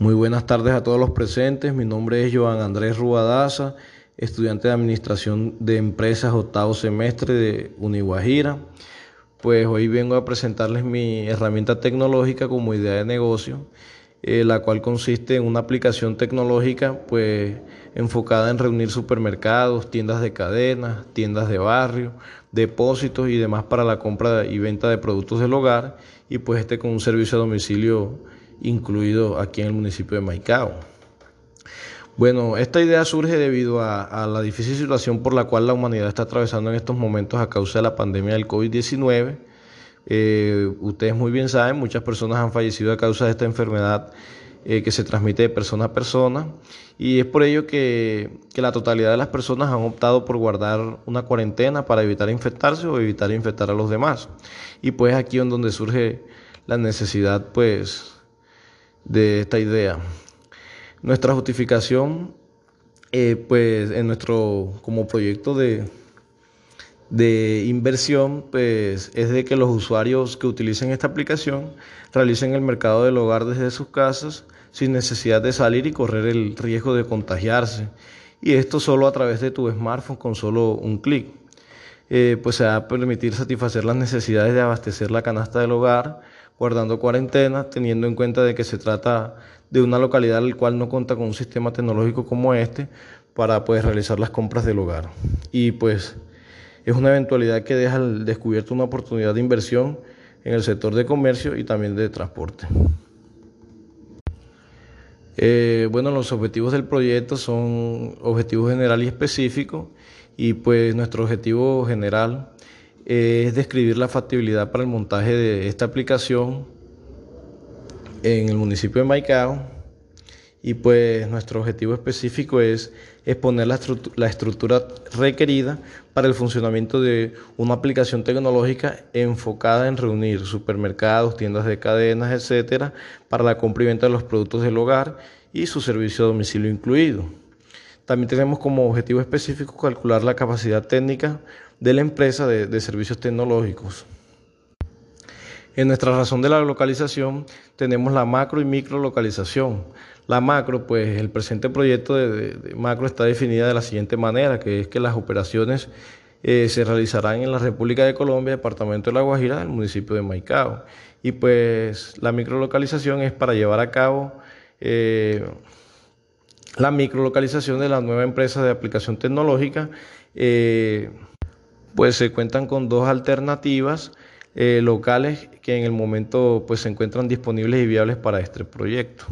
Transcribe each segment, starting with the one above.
Muy buenas tardes a todos los presentes. Mi nombre es Joan Andrés Rubadaza, estudiante de Administración de Empresas octavo semestre de Uniguajira. Pues hoy vengo a presentarles mi herramienta tecnológica como idea de negocio, eh, la cual consiste en una aplicación tecnológica pues enfocada en reunir supermercados, tiendas de cadenas, tiendas de barrio, depósitos y demás para la compra y venta de productos del hogar y pues este con un servicio a domicilio incluido aquí en el municipio de Maicao. Bueno, esta idea surge debido a, la difícil situación por la cual la humanidad está atravesando en estos momentos a causa de la pandemia del COVID-19. Eh, ustedes muy bien saben, muchas personas han fallecido a causa de esta enfermedad eh, que se transmite de persona a persona y es por ello que, que, la totalidad de las personas han optado por guardar una cuarentena para evitar infectarse o evitar infectar a los demás. Y pues aquí es donde surge la necesidad pues de esta idea. Nuestra justificación, eh, pues en nuestro como proyecto de, de inversión, pues es de que los usuarios que utilicen esta aplicación realicen el mercado del hogar desde sus casas sin necesidad de salir y correr el riesgo de contagiarse. Y esto solo a través de tu smartphone con solo un clic. Eh, pues se va a permitir satisfacer las necesidades de abastecer la canasta del hogar, guardando cuarentena, teniendo en cuenta de que se trata de una localidad en la cual no cuenta con un sistema tecnológico como este para pues, realizar las compras del hogar. Y pues es una eventualidad que deja al descubierto una oportunidad de inversión en el sector de comercio y también de transporte. Eh, bueno, los objetivos del proyecto son objetivos generales y específicos y pues nuestro objetivo general es describir la factibilidad para el montaje de esta aplicación en el municipio de Maicao y pues nuestro objetivo específico es exponer la, estructura requerida para el funcionamiento de una aplicación tecnológica enfocada en reunir supermercados, tiendas de cadenas, etcétera, para la compra y venta de los productos del hogar y su servicio a domicilio incluido. También tenemos como objetivo específico calcular la capacidad técnica de la empresa de, servicios tecnológicos. En nuestra razón de la localización tenemos la macro y micro localización. La macro, pues el presente proyecto de, macro está definida de la siguiente manera, que es que las operaciones eh, se realizarán en la República de Colombia, Departamento de La Guajira, el municipio de Maicao. Y pues la microlocalización es para llevar a cabo eh, la microlocalización de la nueva empresa de aplicación tecnológica. Eh, pues se cuentan con dos alternativas eh, locales que en el momento pues se encuentran disponibles y viables para este proyecto.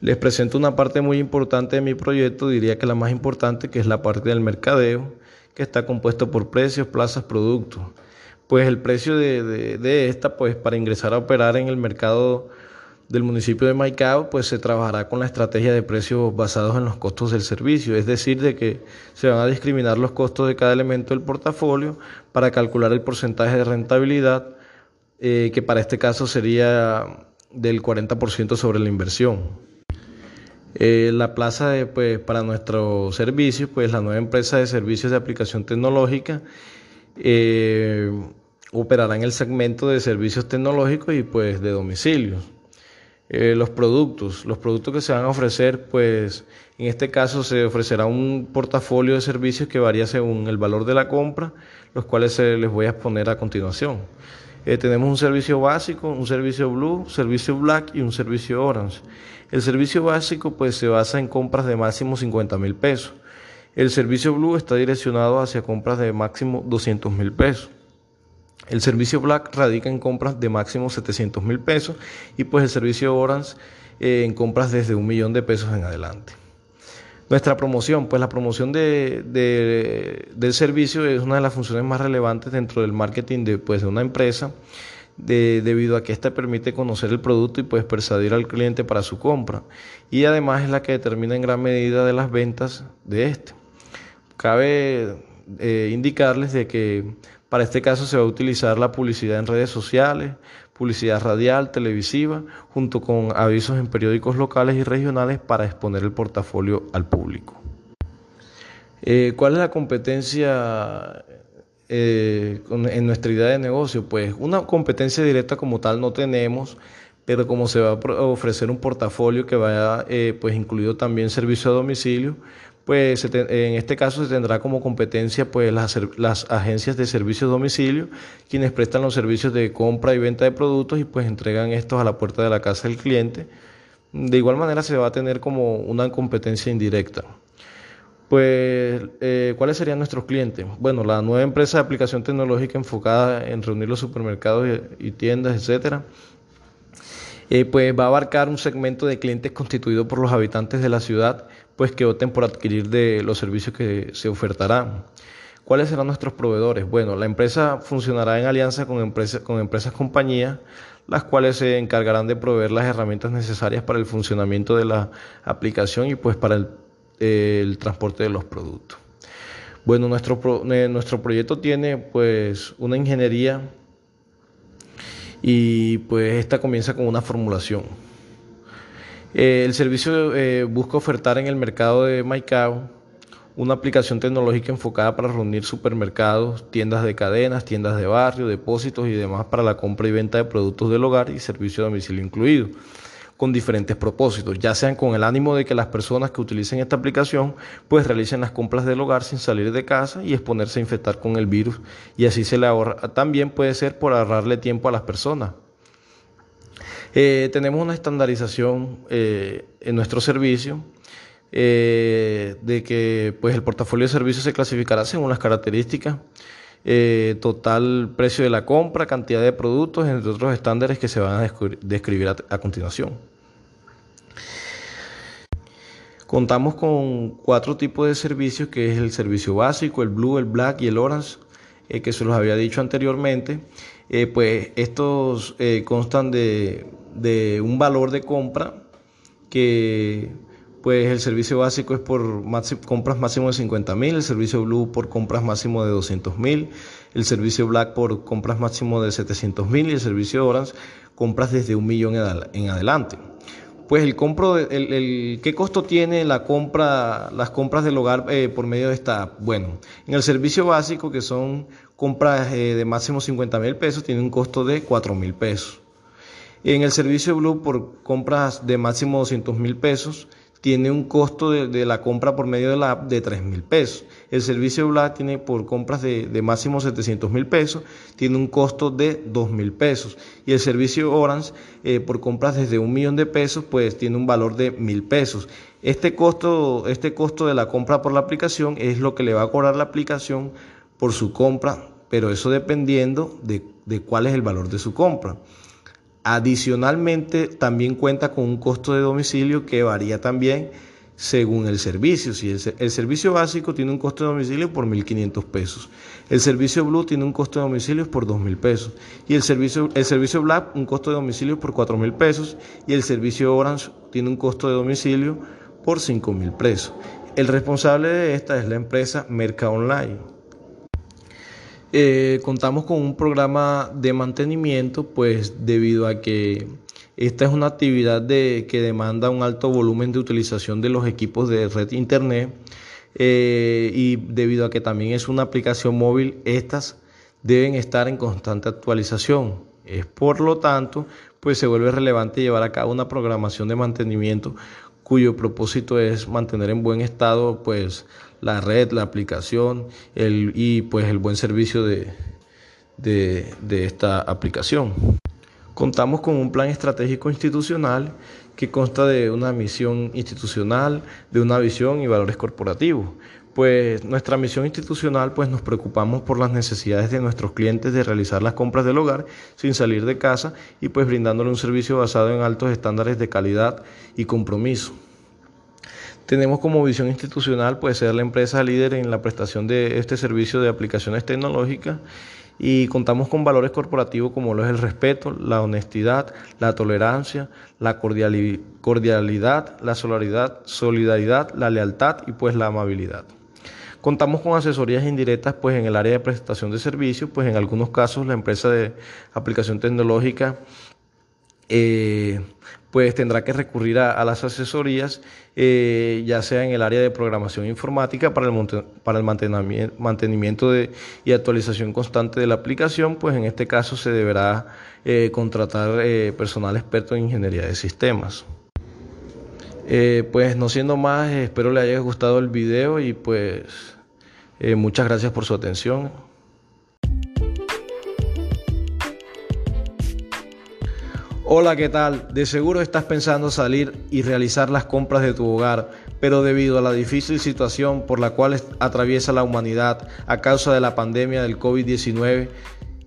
Les presento una parte muy importante de mi proyecto, diría que la más importante, que es la parte del mercadeo, que está compuesto por precios, plazas, productos. Pues el precio de, de esta, pues para ingresar a operar en el mercado del municipio de Maicao, pues se trabajará con la estrategia de precios basados en los costos del servicio, es decir, de que se van a discriminar los costos de cada elemento del portafolio para calcular el porcentaje de rentabilidad, eh, que para este caso sería del 40% sobre la inversión. Eh, la plaza de, pues, para nuestro servicio, pues la nueva empresa de servicios de aplicación tecnológica eh, operará en el segmento de servicios tecnológicos y pues de domicilios. Eh, los productos. Los productos que se van a ofrecer, pues en este caso se ofrecerá un portafolio de servicios que varía según el valor de la compra, los cuales se les voy a exponer a continuación. Eh, tenemos un servicio básico, un servicio blue, servicio black y un servicio orange. El servicio básico pues se basa en compras de máximo 50 mil pesos. El servicio blue está direccionado hacia compras de máximo 200 mil pesos. El servicio Black radica en compras de máximo 700 mil pesos y pues el servicio Orange eh, en compras desde un millón de pesos en adelante. Nuestra promoción, pues la promoción de, del servicio es una de las funciones más relevantes dentro del marketing de, pues, de una empresa, debido a que ésta permite conocer el producto y pues persuadir al cliente para su compra. Y además es la que determina en gran medida de las ventas de este. Cabe eh, indicarles de que para este caso se va a utilizar la publicidad en redes sociales, publicidad radial, televisiva, junto con avisos en periódicos locales y regionales para exponer el portafolio al público. Eh, ¿Cuál es la competencia eh, en nuestra idea de negocio? Pues una competencia directa como tal no tenemos, pero como se va a ofrecer un portafolio que vaya eh, pues incluido también servicio a domicilio, pues en este caso se tendrá como competencia pues las, las agencias de servicio a domicilio, quienes prestan los servicios de compra y venta de productos y pues entregan estos a la puerta de la casa del cliente. De igual manera se va a tener como una competencia indirecta. Pues, eh, ¿cuáles serían nuestros clientes? Bueno, la nueva empresa de aplicación tecnológica enfocada en reunir los supermercados y, tiendas, etcétera, eh, pues va a abarcar un segmento de clientes constituido por los habitantes de la ciudad, pues que opten por adquirir de los servicios que se ofertarán. ¿Cuáles serán nuestros proveedores? Bueno, la empresa funcionará en alianza con empresas, con empresas compañías, las cuales se encargarán de proveer las herramientas necesarias para el funcionamiento de la aplicación y pues para el el transporte de los productos. Bueno, nuestro, eh, nuestro proyecto tiene pues una ingeniería y pues esta comienza con una formulación. Eh, el servicio eh, busca ofertar en el mercado de Maicao una aplicación tecnológica enfocada para reunir supermercados, tiendas de cadenas, tiendas de barrio, depósitos y demás para la compra y venta de productos del hogar y servicio de domicilio incluido con diferentes propósitos, ya sean con el ánimo de que las personas que utilicen esta aplicación pues realicen las compras del hogar sin salir de casa y exponerse a infectar con el virus y así se le ahorra. También puede ser por ahorrarle tiempo a las personas. Eh, tenemos una estandarización eh, en nuestro servicio eh, de que pues el portafolio de servicios se clasificará según las características total precio de la compra, cantidad de productos, entre otros estándares que se van a describir a continuación. Contamos con cuatro tipos de servicios, que es el servicio básico, el blue, el black y el orange, que se los había dicho anteriormente. Pues estos constan de, un valor de compra que pues el servicio básico es por compras máximo de 50 mil, el servicio blue por compras máximo de 200 mil, el servicio black por compras máximo de 700 mil y el servicio orange compras desde un millón en adelante pues el compro, el, ¿qué costo tiene la compra, las compras del hogar eh, por medio de esta? Bueno, en el servicio básico, que son compras eh, de máximo 50 mil pesos, tiene un costo de 4 mil pesos. En el servicio Blue, por compras de máximo 200 mil pesos, tiene un costo de, la compra por medio de la app de 3 mil pesos. El servicio Black tiene por compras de, máximo 700 mil pesos, tiene un costo de 2 mil pesos. Y el servicio Orange eh, por compras desde un millón de pesos, pues tiene un valor de mil pesos. Este costo, este costo de la compra por la aplicación es lo que le va a cobrar la aplicación por su compra, pero eso dependiendo de, de cuál es el valor de su compra. Adicionalmente, también cuenta con un costo de domicilio que varía también según el servicio. Si el, servicio básico tiene un costo de domicilio por 1.500 pesos, el servicio Blue tiene un costo de domicilio por 2.000 pesos y el servicio, el servicio Black un costo de domicilio por 4.000 pesos y el servicio Orange tiene un costo de domicilio por 5.000 pesos. El responsable de esta es la empresa Merca Online. Eh, contamos con un programa de mantenimiento, pues debido a que esta es una actividad de, que demanda un alto volumen de utilización de los equipos de red internet eh, y debido a que también es una aplicación móvil, estas deben estar en constante actualización. Es por lo tanto, pues se vuelve relevante llevar a cabo una programación de mantenimiento cuyo propósito es mantener en buen estado pues la red, la aplicación el, y pues el buen servicio de, de, esta aplicación. Contamos con un plan estratégico institucional que consta de una misión institucional, de una visión y valores corporativos. Pues nuestra misión institucional, pues nos preocupamos por las necesidades de nuestros clientes de realizar las compras del hogar sin salir de casa y pues brindándole un servicio basado en altos estándares de calidad y compromiso. Tenemos como visión institucional pues, ser la empresa líder en la prestación de este servicio de aplicaciones tecnológicas y contamos con valores corporativos como lo es el respeto, la honestidad, la tolerancia, la cordialidad, la solidaridad, la lealtad y pues la amabilidad. Contamos con asesorías indirectas pues en el área de prestación de servicios, pues en algunos casos la empresa de aplicación tecnológica eh, pues tendrá que recurrir a, las asesorías, eh, ya sea en el área de programación informática para el, para el mantenimiento de, y actualización constante de la aplicación, pues en este caso se deberá eh, contratar personal experto en ingeniería de sistemas. pues no siendo más, espero le haya gustado el video y pues muchas gracias por su atención. Hola, ¿qué tal? De seguro estás pensando salir y realizar las compras de tu hogar, pero debido a la difícil situación por la cual atraviesa la humanidad a causa de la pandemia del COVID-19,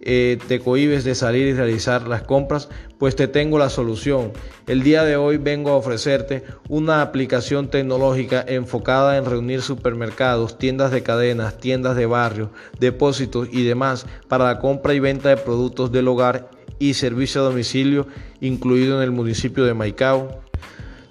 eh, te cohibes de salir y realizar las compras, pues te tengo la solución. El día de hoy vengo a ofrecerte una aplicación tecnológica enfocada en reunir supermercados, tiendas de cadenas, tiendas de barrio, depósitos y demás para la compra y venta de productos del hogar y servicio a domicilio incluido en el municipio de Maicao.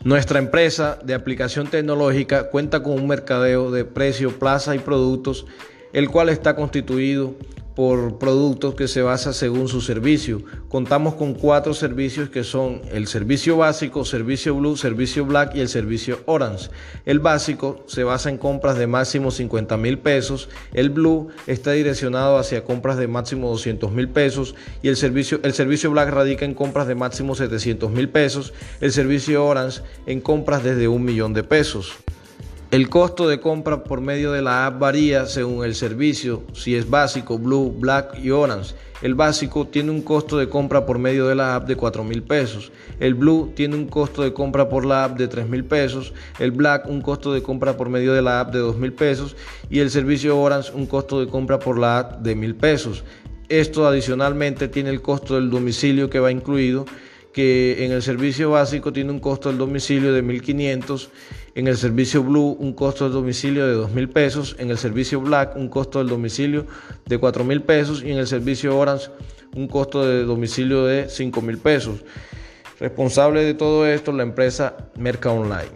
Nuestra empresa de aplicación tecnológica cuenta con un mercadeo de precio, plaza y productos, el cual está constituido por productos que se basa según su servicio. Contamos con cuatro servicios que son el servicio básico, servicio blue, servicio black y el servicio orange. El básico se basa en compras de máximo 50 mil pesos, el blue está direccionado hacia compras de máximo 200 mil pesos y el servicio, el servicio black radica en compras de máximo 700 mil pesos, el servicio orange en compras desde un millón de pesos. El costo de compra por medio de la app varía según el servicio, si es básico, blue, black y orange. El básico tiene un costo de compra por medio de la app de 4 mil pesos. El blue tiene un costo de compra por la app de 3 mil pesos. El black un costo de compra por medio de la app de 2 mil pesos. Y el servicio orange un costo de compra por la app de mil pesos. Esto adicionalmente tiene el costo del domicilio que va incluido que en el servicio básico tiene un costo del domicilio de 1.500, en el servicio Blue un costo del domicilio de 2.000 pesos, en el servicio Black un costo del domicilio de 4.000 pesos y en el servicio Orange un costo de domicilio de 5.000 pesos. Responsable de todo esto la empresa Merca Online.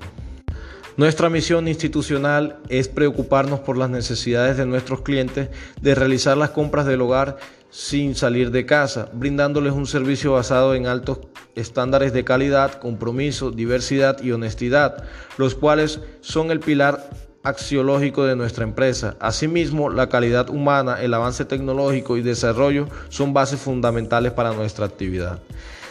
Nuestra misión institucional es preocuparnos por las necesidades de nuestros clientes de realizar las compras del hogar sin salir de casa, brindándoles un servicio basado en altos estándares de calidad, compromiso, diversidad y honestidad, los cuales son el pilar axiológico de nuestra empresa. Asimismo, la calidad humana, el avance tecnológico y desarrollo son bases fundamentales para nuestra actividad.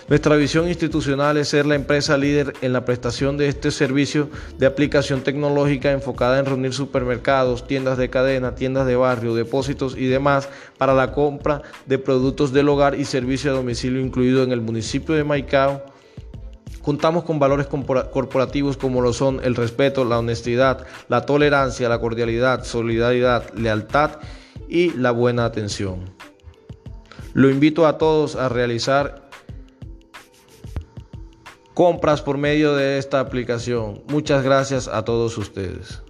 Nuestra visión institucional es ser la empresa líder en la prestación de este servicio de aplicación tecnológica enfocada en reunir supermercados, tiendas de cadena, tiendas de barrio, depósitos y demás para la compra de productos del hogar y servicio a domicilio incluido en el municipio de Maicao. Contamos con valores corporativos como lo son el respeto, la honestidad, la tolerancia, la cordialidad, solidaridad, lealtad y la buena atención. Lo invito a todos a realizar compras por medio de esta aplicación. Muchas gracias a todos ustedes.